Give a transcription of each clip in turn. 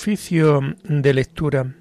Oficio de lectura.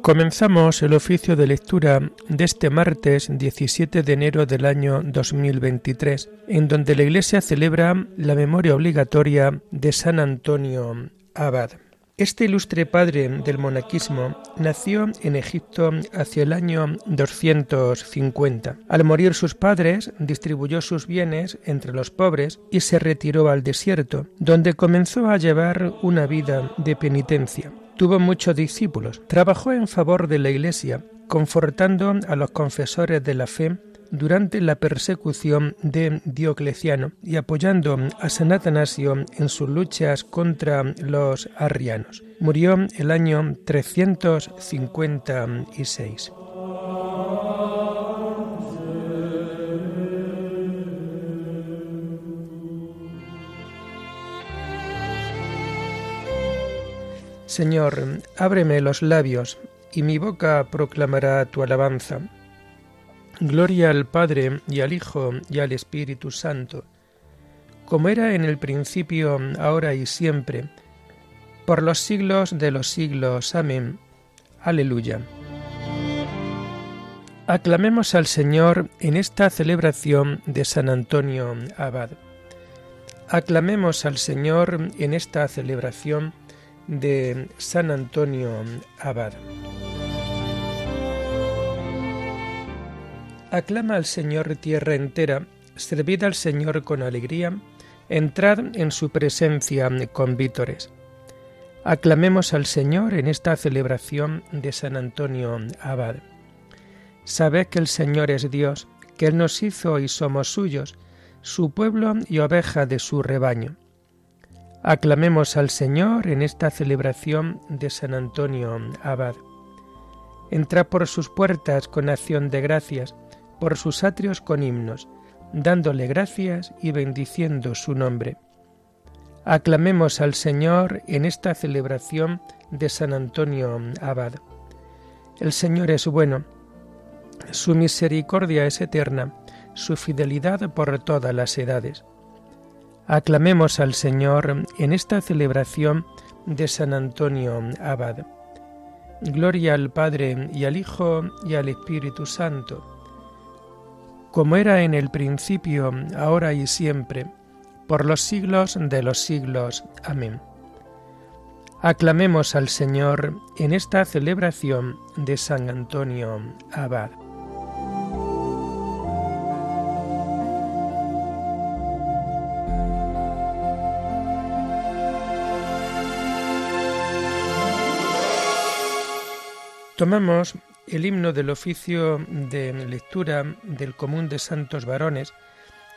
Comenzamos el oficio de lectura de este martes 17 de enero del año 2023, en donde la Iglesia celebra la memoria obligatoria de San Antonio Abad. Este ilustre padre del monaquismo nació en Egipto hacia el año 250. Al morir sus padres, distribuyó sus bienes entre los pobres y se retiró al desierto, donde comenzó a llevar una vida de penitencia. Tuvo muchos discípulos. Trabajó en favor de la Iglesia, confortando a los confesores de la fe durante la persecución de Diocleciano y apoyando a San Atanasio en sus luchas contra los arrianos. Murió el año 356. Señor, ábreme los labios, y mi boca proclamará tu alabanza. Gloria al Padre y al Hijo y al Espíritu Santo, como era en el principio, ahora y siempre, por los siglos de los siglos. Amén. Aleluya. Aclamemos al Señor en esta celebración de San Antonio Abad. Aclamemos al Señor en esta celebración de San Antonio Abad. Aclama al Señor tierra entera, servid al Señor con alegría, entrad en su presencia con vítores. Aclamemos al Señor en esta celebración de San Antonio Abad. Sabed que el Señor es Dios, que Él nos hizo y somos suyos, su pueblo y oveja de su rebaño. Aclamemos al Señor en esta celebración de San Antonio Abad. Entra por sus puertas con acción de gracias, por sus atrios con himnos, dándole gracias y bendiciendo su nombre. Aclamemos al Señor en esta celebración de San Antonio Abad. El Señor es bueno, su misericordia es eterna, su fidelidad por todas las edades. Aclamemos al Señor en esta celebración de San Antonio Abad. Gloria al Padre y al Hijo y al Espíritu Santo, como era en el principio, ahora y siempre, por los siglos de los siglos. Amén. Aclamemos al Señor en esta celebración de San Antonio Abad. Tomamos el himno del oficio de lectura del común de santos varones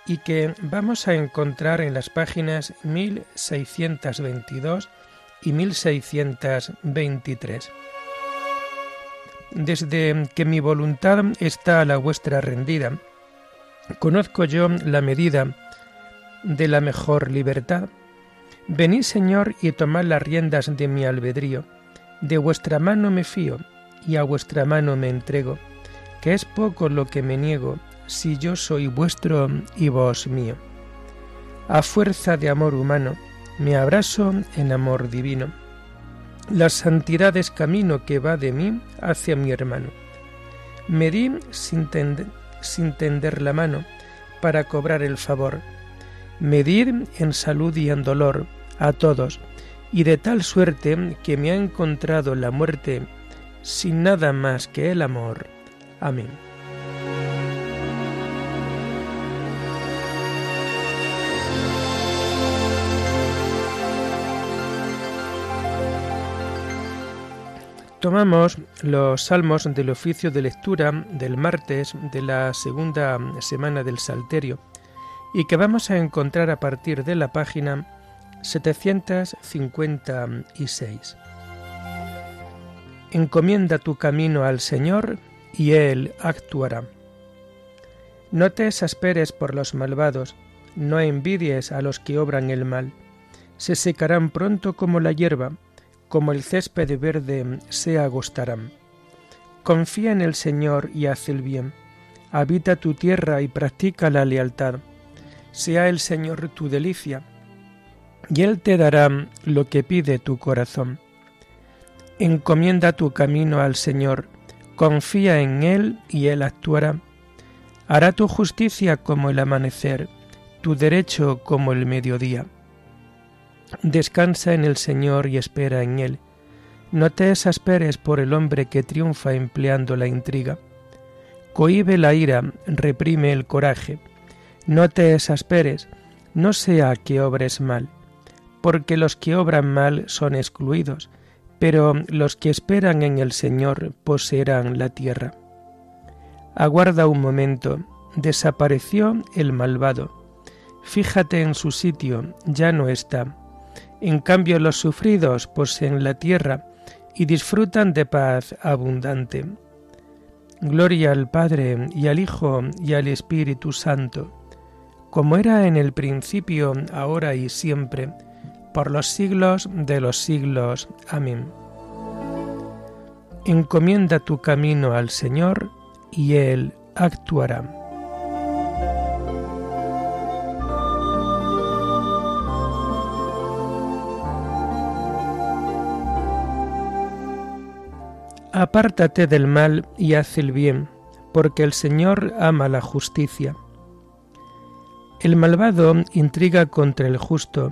y que vamos a encontrar en las páginas 1622 y 1623. Desde que mi voluntad está a la vuestra rendida, conozco yo la medida de la mejor libertad. Venid, Señor, y tomad las riendas de mi albedrío. De vuestra mano me fío y a vuestra mano me entrego, que es poco lo que me niego, si yo soy vuestro y vos mío. A fuerza de amor humano, me abrazo en amor divino. La santidad es camino que va de mí hacia mi hermano. Me sin, sin tender la mano para cobrar el favor. Medir en salud y en dolor a todos, y de tal suerte que me ha encontrado la muerte sin nada más que el amor. Amén. Tomamos los salmos del oficio de lectura del martes de la segunda semana del Salterio y que vamos a encontrar a partir de la página 756. Encomienda tu camino al Señor y Él actuará. No te exasperes por los malvados, no envidies a los que obran el mal. Se secarán pronto como la hierba, como el césped verde se agostarán. Confía en el Señor y haz el bien, habita tu tierra y practica la lealtad. Sea el Señor tu delicia, y Él te dará lo que pide tu corazón. Encomienda tu camino al Señor, confía en Él y Él actuará. Hará tu justicia como el amanecer, tu derecho como el mediodía. Descansa en el Señor y espera en Él. No te exasperes por el hombre que triunfa empleando la intriga Cohibe la ira, reprime el coraje. No te exasperes, no sea que obres mal, porque los que obran mal son excluidos, pero los que esperan en el Señor poseerán la tierra. Aguarda un momento, desapareció el malvado. Fíjate en su sitio, ya no está. En cambio los sufridos poseen la tierra y disfrutan de paz abundante. Gloria al Padre y al Hijo y al Espíritu Santo, como era en el principio, ahora y siempre, por los siglos de los siglos. Amén. Encomienda tu camino al Señor, y Él actuará. Apártate del mal y haz el bien, porque el Señor ama la justicia. El malvado intriga contra el justo,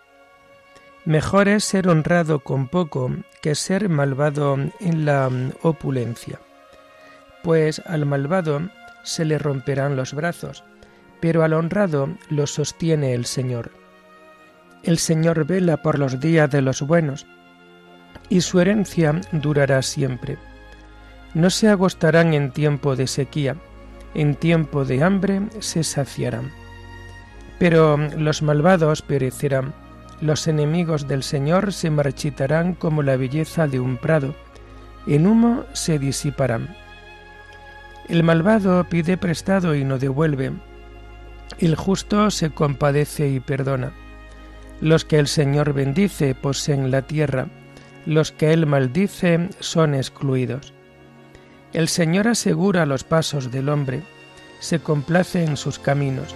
Mejor es ser honrado con poco que ser malvado en la opulencia, pues al malvado se le romperán los brazos, pero al honrado lo sostiene el Señor. El Señor vela por los días de los buenos, y su herencia durará siempre. No se agostarán en tiempo de sequía, en tiempo de hambre se saciarán. Pero los malvados perecerán, los enemigos del Señor se marchitarán como la belleza de un prado, en humo se disiparán. El malvado pide prestado y no devuelve, el justo se compadece y perdona. Los que el Señor bendice poseen la tierra, los que él maldice son excluidos. El Señor asegura los pasos del hombre, se complace en sus caminos.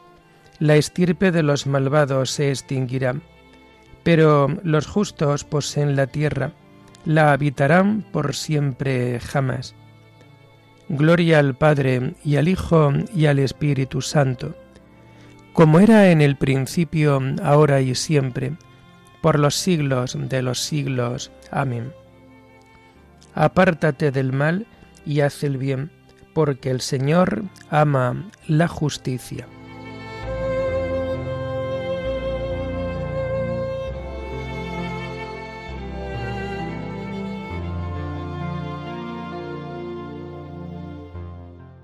la estirpe de los malvados se extinguirá, pero los justos poseen la tierra, la habitarán por siempre jamás. Gloria al Padre y al Hijo y al Espíritu Santo, como era en el principio, ahora y siempre, por los siglos de los siglos. Amén. Apártate del mal y haz el bien, porque el Señor ama la justicia.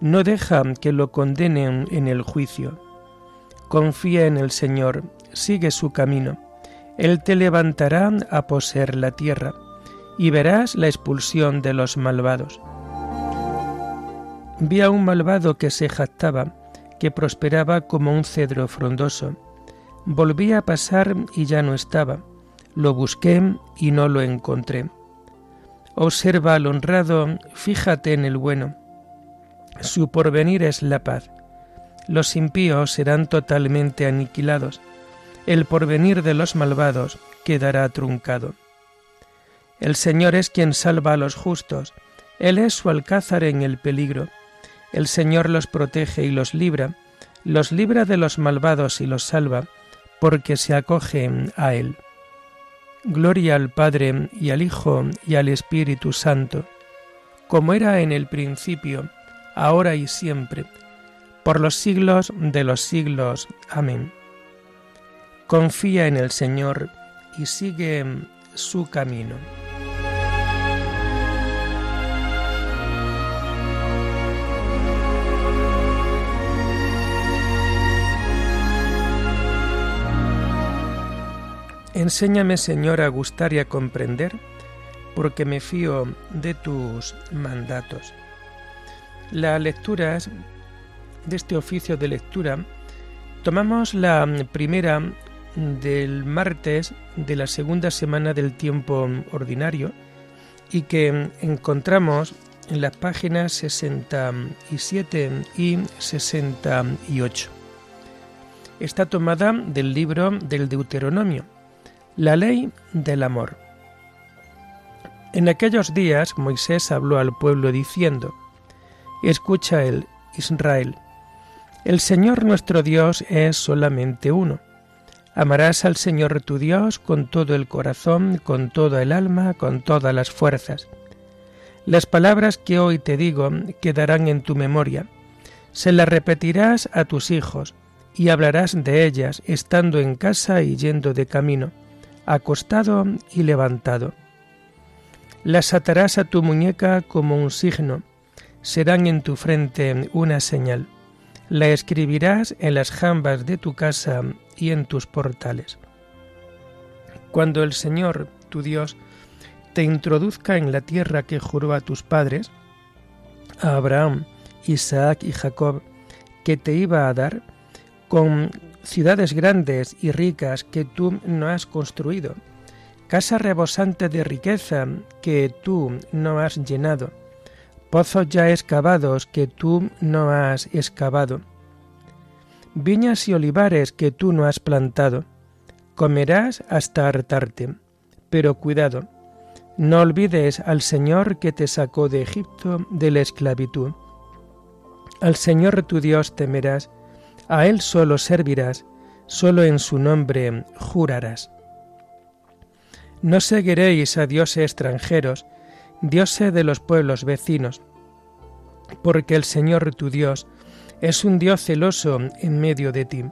no deja que lo condenen en el juicio. Confía en el Señor sigue su camino. Él te levantará a poseer la tierra, y verás la expulsión de los malvados. Vi a un malvado que se jactaba, que prosperaba como un cedro frondoso. Volví a pasar y ya no estaba. Lo busqué y no lo encontré. Observa al honrado, fíjate en el bueno. Su porvenir es la paz. Los impíos serán totalmente aniquilados. El porvenir de los malvados quedará truncado. El Señor es quien salva a los justos. Él es su alcázar en el peligro. El Señor los protege y los libra, los libra de los malvados y los salva, porque se acogen a Él. Gloria al Padre y al Hijo y al Espíritu Santo, como era en el principio, ahora y siempre, por los siglos de los siglos. Amén. Confía en el Señor y sigue su camino. Enséñame, Señor, a gustar y a comprender, porque me fío de tus mandatos. Las lecturas de este oficio de lectura tomamos la primera del martes de la segunda semana del tiempo ordinario y que encontramos en las páginas 67 y 68. Está tomada del libro del Deuteronomio la ley del amor. En aquellos días Moisés habló al pueblo diciendo, Escucha el Israel, el Señor nuestro Dios es solamente uno. Amarás al Señor tu Dios con todo el corazón, con toda el alma, con todas las fuerzas. Las palabras que hoy te digo quedarán en tu memoria. Se las repetirás a tus hijos y hablarás de ellas estando en casa y yendo de camino acostado y levantado. Las atarás a tu muñeca como un signo, serán en tu frente una señal. La escribirás en las jambas de tu casa y en tus portales. Cuando el Señor, tu Dios, te introduzca en la tierra que juró a tus padres, a Abraham, Isaac y Jacob, que te iba a dar, con ciudades grandes y ricas que tú no has construido, casa rebosante de riqueza que tú no has llenado, pozos ya excavados que tú no has excavado, viñas y olivares que tú no has plantado. Comerás hasta hartarte, pero cuidado, no olvides al Señor que te sacó de Egipto de la esclavitud. Al Señor tu Dios temerás, a Él solo servirás, solo en su nombre jurarás. No seguiréis a dioses extranjeros, dioses de los pueblos vecinos, porque el Señor tu Dios es un Dios celoso en medio de ti.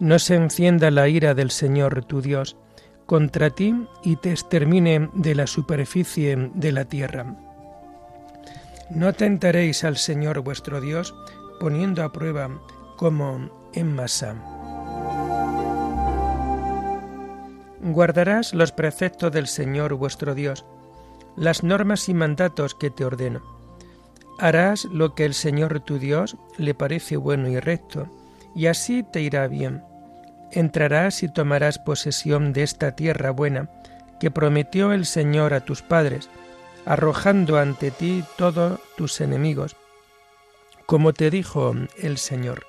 No se encienda la ira del Señor tu Dios contra ti y te extermine de la superficie de la tierra. No tentaréis al Señor vuestro Dios poniendo a prueba como en masa. Guardarás los preceptos del Señor vuestro Dios, las normas y mandatos que te ordeno. Harás lo que el Señor tu Dios le parece bueno y recto, y así te irá bien. Entrarás y tomarás posesión de esta tierra buena que prometió el Señor a tus padres, arrojando ante ti todos tus enemigos, como te dijo el Señor.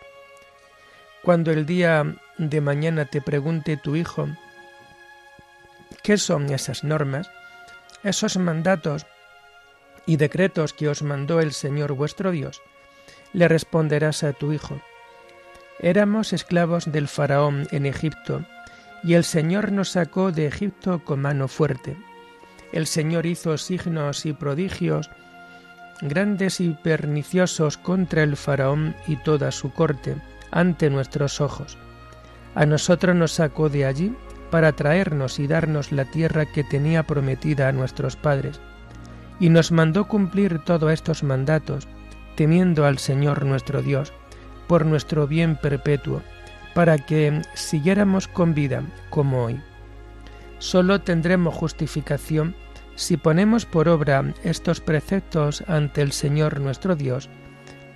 Cuando el día de mañana te pregunte tu hijo, ¿qué son esas normas, esos mandatos y decretos que os mandó el Señor vuestro Dios? Le responderás a tu hijo, éramos esclavos del faraón en Egipto, y el Señor nos sacó de Egipto con mano fuerte. El Señor hizo signos y prodigios grandes y perniciosos contra el faraón y toda su corte, ante nuestros ojos. A nosotros nos sacó de allí para traernos y darnos la tierra que tenía prometida a nuestros padres, y nos mandó cumplir todos estos mandatos, temiendo al Señor nuestro Dios, por nuestro bien perpetuo, para que siguiéramos con vida como hoy. Solo tendremos justificación si ponemos por obra estos preceptos ante el Señor nuestro Dios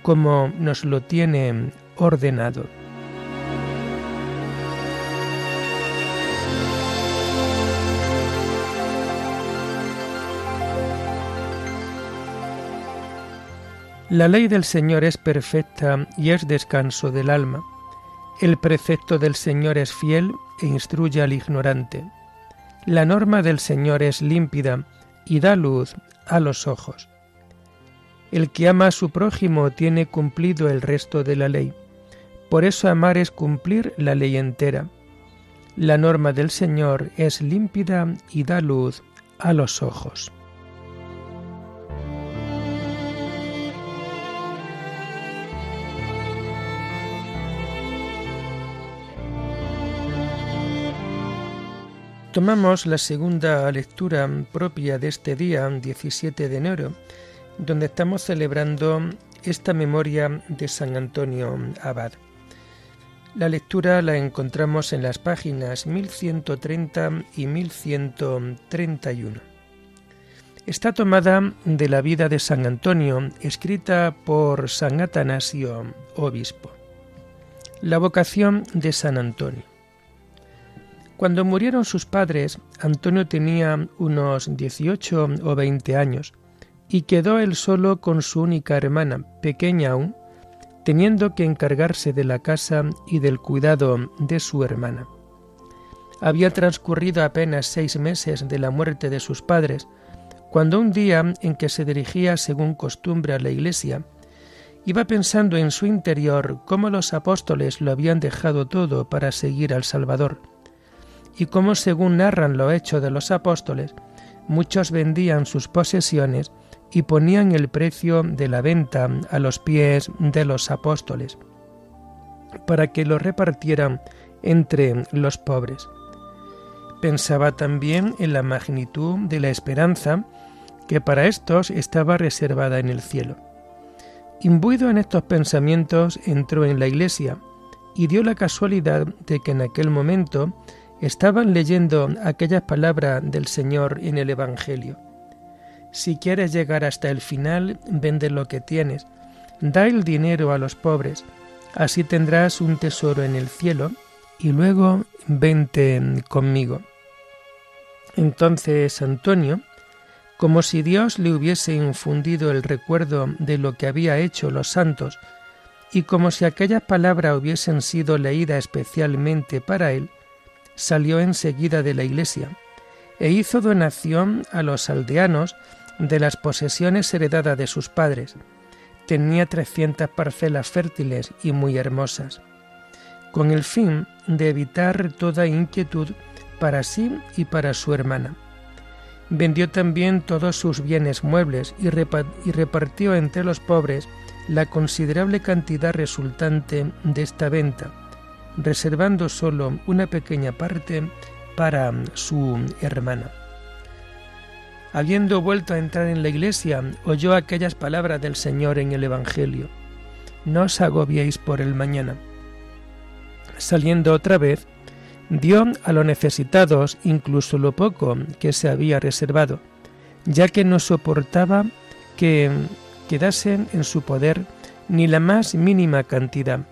como nos lo tiene ordenado. La ley del Señor es perfecta y es descanso del alma. El precepto del Señor es fiel e instruye al ignorante. La norma del Señor es límpida y da luz a los ojos. El que ama a su prójimo tiene cumplido el resto de la ley. Por eso amar es cumplir la ley entera. La norma del Señor es límpida y da luz a los ojos. Tomamos la segunda lectura propia de este día, 17 de enero, donde estamos celebrando esta memoria de San Antonio Abad. La lectura la encontramos en las páginas 1130 y 1131. Está tomada de la vida de San Antonio, escrita por San Atanasio, obispo. La vocación de San Antonio. Cuando murieron sus padres, Antonio tenía unos 18 o 20 años y quedó él solo con su única hermana, pequeña aún, teniendo que encargarse de la casa y del cuidado de su hermana. Había transcurrido apenas seis meses de la muerte de sus padres, cuando un día en que se dirigía según costumbre a la iglesia, iba pensando en su interior cómo los apóstoles lo habían dejado todo para seguir al Salvador y como según narran lo hecho de los apóstoles, muchos vendían sus posesiones y ponían el precio de la venta a los pies de los apóstoles, para que lo repartieran entre los pobres. Pensaba también en la magnitud de la esperanza que para estos estaba reservada en el cielo. Imbuido en estos pensamientos, entró en la iglesia y dio la casualidad de que en aquel momento estaban leyendo aquellas palabras del Señor en el Evangelio. Si quieres llegar hasta el final, vende lo que tienes, da el dinero a los pobres, así tendrás un tesoro en el cielo, y luego vente conmigo. Entonces Antonio, como si Dios le hubiese infundido el recuerdo de lo que había hecho los santos, y como si aquellas palabras hubiesen sido leídas especialmente para él, salió enseguida de la iglesia e hizo donación a los aldeanos de las posesiones heredadas de sus padres. Tenía trescientas parcelas fértiles y muy hermosas, con el fin de evitar toda inquietud para sí y para su hermana. Vendió también todos sus bienes muebles y, repartió entre los pobres la considerable cantidad resultante de esta venta reservando solo una pequeña parte para su hermana. Habiendo vuelto a entrar en la iglesia, oyó aquellas palabras del Señor en el Evangelio. No os agobiéis por el mañana. Saliendo otra vez, dio a los necesitados incluso lo poco que se había reservado, ya que no soportaba que quedasen en su poder ni la más mínima cantidad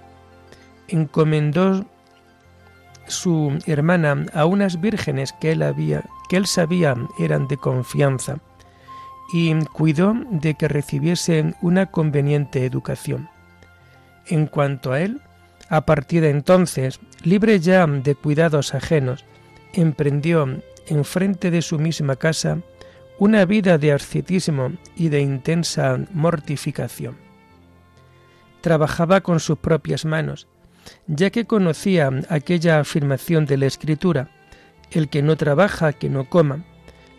encomendó su hermana a unas vírgenes que él había que él sabía eran de confianza y cuidó de que recibiesen una conveniente educación. En cuanto a él, a partir de entonces, libre ya de cuidados ajenos, emprendió en frente de su misma casa una vida de ascetismo y de intensa mortificación. Trabajaba con sus propias manos, ya que conocía aquella afirmación de la Escritura, el que no trabaja, que no coma.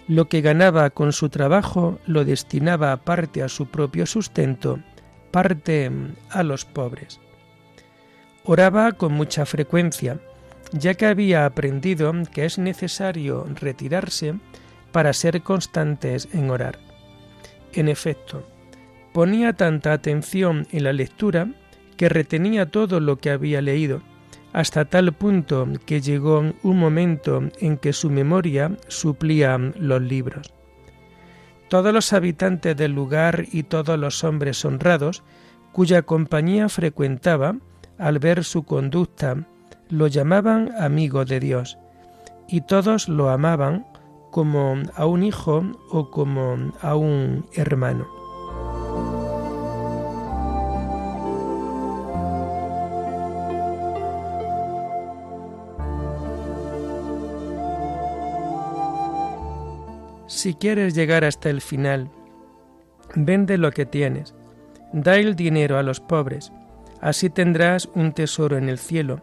Lo que ganaba con su trabajo lo destinaba parte a su propio sustento, parte a los pobres. Oraba con mucha frecuencia, ya que había aprendido que es necesario retirarse para ser constantes en orar. En efecto, ponía tanta atención en la lectura que retenía todo lo que había leído, hasta tal punto que llegó un momento en que su memoria suplía los libros. Todos los habitantes del lugar y todos los hombres honrados cuya compañía frecuentaba, al ver su conducta, lo llamaban amigo de Dios, y todos lo amaban como a un hijo o como a un hermano. Si quieres llegar hasta el final, vende lo que tienes, da el dinero a los pobres, así tendrás un tesoro en el cielo,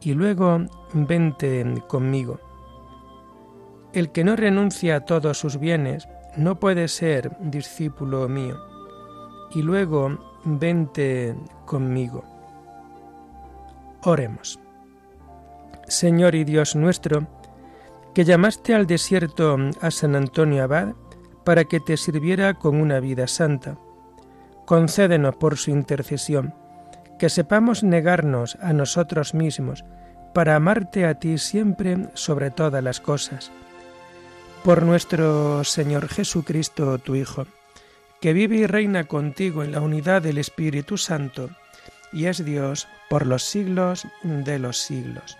y luego vente conmigo. El que no renuncia a todos sus bienes no puede ser discípulo mío, y luego vente conmigo. Oremos. Señor y Dios nuestro, que llamaste al desierto a San Antonio Abad para que te sirviera con una vida santa. Concédenos por su intercesión que sepamos negarnos a nosotros mismos para amarte a ti siempre sobre todas las cosas. Por nuestro Señor Jesucristo, tu Hijo, que vive y reina contigo en la unidad del Espíritu Santo, y es Dios por los siglos de los siglos.